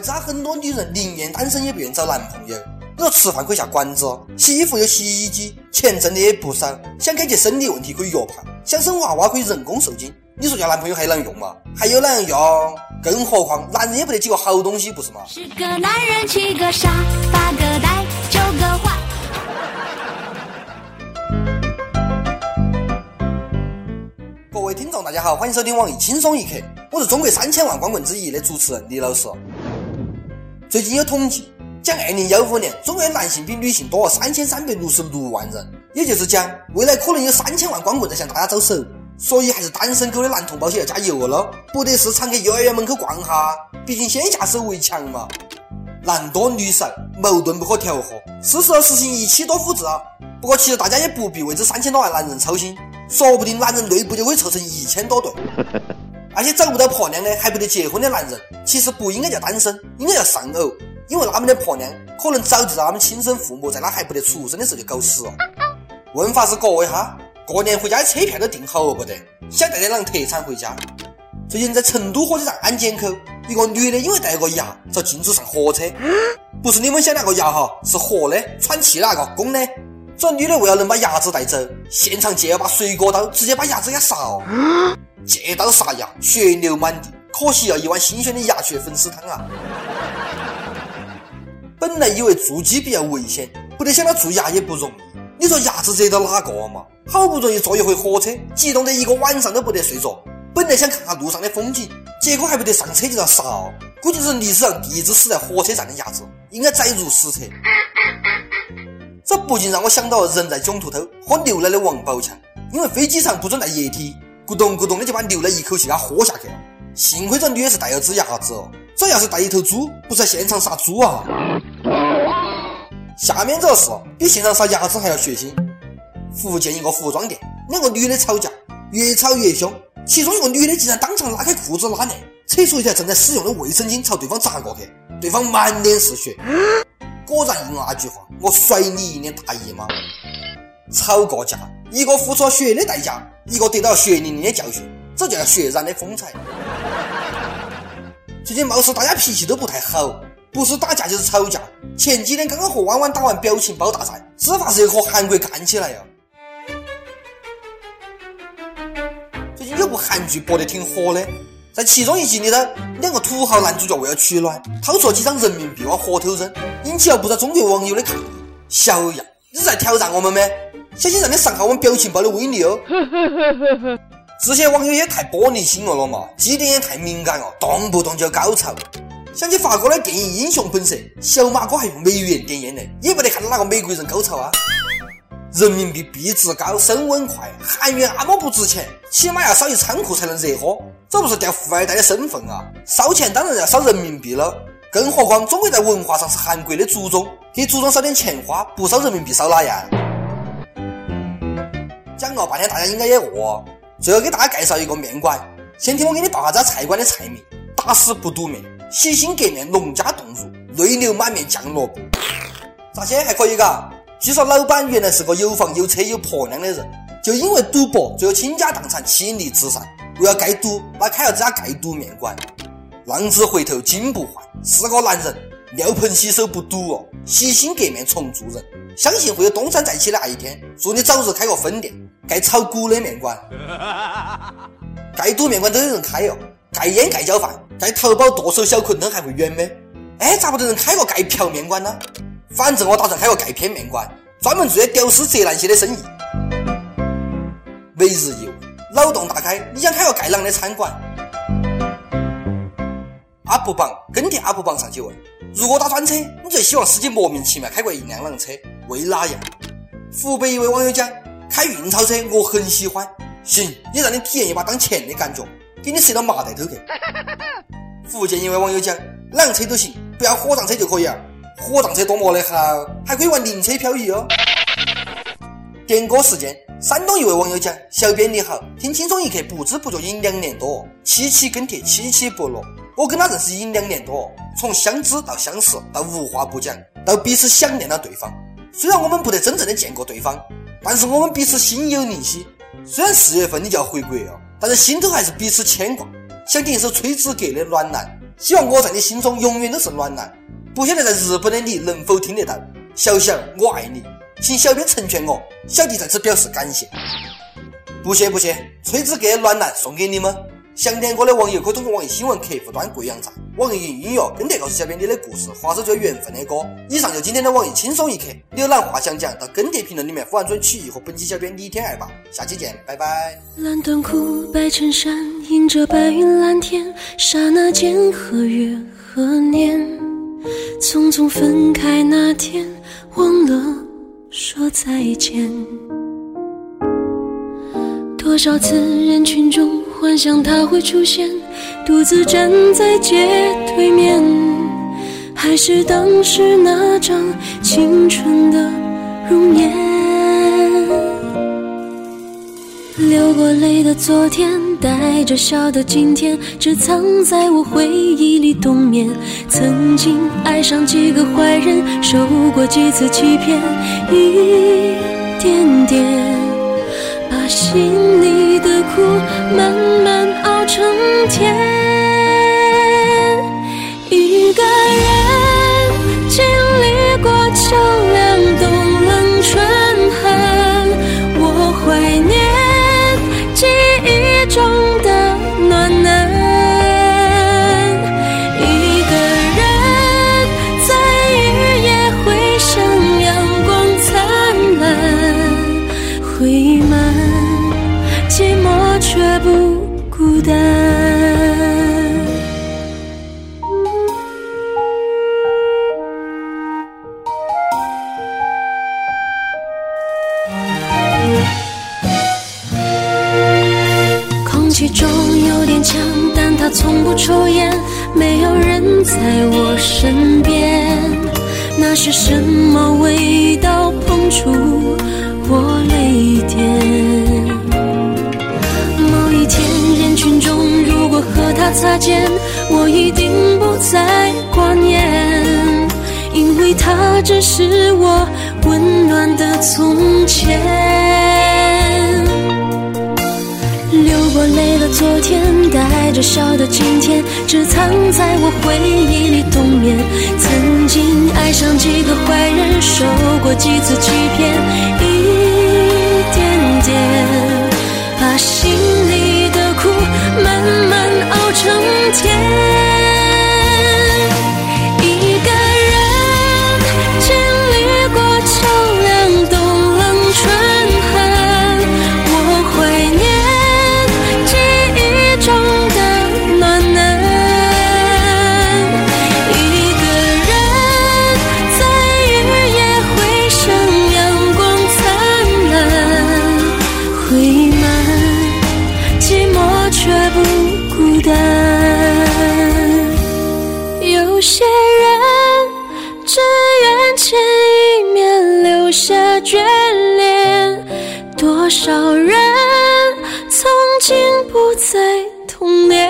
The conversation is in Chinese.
知道很多女人宁愿单身也不愿找男朋友。你说吃饭可以下馆子，洗衣服有洗衣机，钱挣的也不少，想解决生理问题可以约炮，想生娃娃可以人工受精。你说要男朋友还啷用嘛？还有哪样用？更何况男人也不得几个好东西，不是吗？十个男人七个傻，八个呆，九个坏。各位听众，大家好，欢迎收听网易轻松一刻，我是中国三千万光棍之一的主持人李老师。最近有统计，讲二零幺五年中国男性比女性多了三千三百六十六万人，也就是讲，未来可能有三千万光棍在向大家招手。所以还是单身狗的男同胞些要加油了，不得是常去幼儿园门口逛哈，毕竟先下手为强嘛。男多女少，矛盾不可调和，是时候实行一妻多夫制啊。不过其实大家也不必为这三千多万男人操心，说不定男人内部就会凑成一千多对。那些找不到婆娘的还不得结婚的男人，其实不应该叫单身，应该叫丧偶，因为他们的婆娘可能早就在他们亲生父母在他还不得出生的时候就搞死了。问法是各位哈。过年回家的车票都订好了不得？想带点啷特产回家？最近在成都火车站安检口，一个女的因为带了个牙遭禁止上火车。不是你们想那个牙哈，是活的，喘气那个 公的。这女的为了能把牙子带走，现场借了把水果刀，直接把牙子给杀了。借刀杀鸭，血流满地，可惜要一碗新鲜的鸭血粉丝汤啊！本来以为做鸡比较危险，不得想到做鸭也不容易。你说鸭子惹到哪个嘛？好不容易坐一回火车，激动得一个晚上都不得睡着。本来想看看路上的风景，结果还不得上车就要杀。估计是历史上第一只死在火车站的鸭子，应该载入史册。这不禁让我想到了人在囧途头喝牛奶的王宝强，因为飞机上不准带液体，咕咚咕咚的就把牛奶一口气给喝下去了。幸亏这女的是带了只鸭子，哦，这要是带一头猪，不是在现场杀猪啊？下面这事比现场杀鸭子还要血腥。福建一个服装店，两个女的吵架，越吵越凶，其中一个女的竟然当场拉开裤子拉链，扯出一条正在使用的卫生巾朝对方砸过去，对方满脸是血。果然应了那句话，我甩你一脸大姨妈。吵过架，一个付出血的代价，一个得到血淋淋的教训，这叫血染的风采。最近貌似大家脾气都不太好。不是打架就是吵架。前几天刚刚和弯弯打完表情包大赛，只怕是要和韩国干起来了。最近有部韩剧播得挺火的，在其中一集里头，两个土豪男主角为了取暖，掏出了几张人民币往火头扔，引起了不少中国网友的抗议。小样，你是在挑战我们吗？小心让你伤害我们表情包的威力哦！这些网友也太玻璃心了了嘛，基点也太敏感了，动不动就高潮。想起法国的电影《英雄本色》，小马哥还用美元点烟呢，也不得看到哪个美国人高潮啊！人民币币值高，升温快，韩元那么不值钱，起码要烧一仓库才能热喝，这不是掉富二代的身份啊！烧钱当然要烧人民币了，更何况中国在文化上是韩国的祖宗，给祖宗烧点钱花，不烧人民币烧哪样？讲了半天，大家应该也饿，最后给大家介绍一个面馆，先听我给你报下这家菜馆的菜名：打死不赌面。洗心革面，农家冻肉，泪流满面酱萝卜，咋些还可以嘎？据说老板原来是个有房有车有婆娘的人，就因为赌博，最后倾家荡产，妻离子散。为了盖赌，那开了这家盖赌面馆。浪子回头金不换，是个男人，尿盆洗手不赌哦，洗心革面重做人。相信会有东山再起的那一天。祝你早日开个分店，盖炒股的面馆。盖赌面馆都有人开哦。盖烟盖浇饭，盖淘宝剁手小馄饨还会远吗？哎，咋不得人开个盖瓢面馆呢？反正我打算开个盖片面馆，专门做些屌丝宅男些的生意。每日一问，脑洞大开，你想开个盖啷的餐馆阿布榜跟帖阿布榜上去问：如果打专车，你最希望司机莫名其妙开过一辆啷车？为哪样？湖北一位网友讲：开运钞车我很喜欢。行，也让你体验一把当钱的感觉。给你塞到麻袋头去。福建一位网友讲：啷车都行，不要火葬车就可以啊。火葬车多么的好，还可以玩灵车漂移哦。点歌时间，山东一位网友讲：小编你好，听轻松一刻不知不觉已经两年多，七期跟帖，七期不落。我跟他认识已经两年多，从相知到相识，到无话不讲，到彼此想念了对方。虽然我们不得真正的见过对方，但是我们彼此心有灵犀。虽然四月份你就要回国了。但是心头还是彼此牵挂，想点一首崔子格的《暖男》，希望我在你心中永远都是暖男。不晓得在日本的你能否听得到？小翔，我爱你，请小编成全我，小弟在此表示感谢。不谢不谢，崔子哥暖男送给你们。想点歌的网友可以通过网易新闻客户端贵阳站、网易云音乐跟帖告诉小编你的故事，或者最有缘分的歌。以上就今天的网易轻松一刻，浏览话想讲到跟帖评论里面，完准曲艺和本期小编李天爱吧。下期见，拜拜。蓝短裤，白衬衫，迎着白云蓝天，刹那间何月何年？匆匆分开那天，忘了说再见。多少次人群中。幻想他会出现，独自站在街对面，还是当时那张青春的容颜。流过泪的昨天，带着笑的今天，只藏在我回忆里冬眠。曾经爱上几个坏人，受过几次欺骗，一点点把。心里的苦慢慢春天。气中有点呛，但他从不抽烟。没有人在我身边，那是什么味道碰触我泪点？某一天人群中，如果和他擦肩，我一定不再挂念，因为他只是我温暖的从前。流过泪的昨天，带着笑的今天，只藏在我回忆里冬眠。曾经爱上几个坏人，受过几次欺骗，一点点把心里的苦慢慢熬。成愿见一面，留下眷恋；多少人曾经不再童年。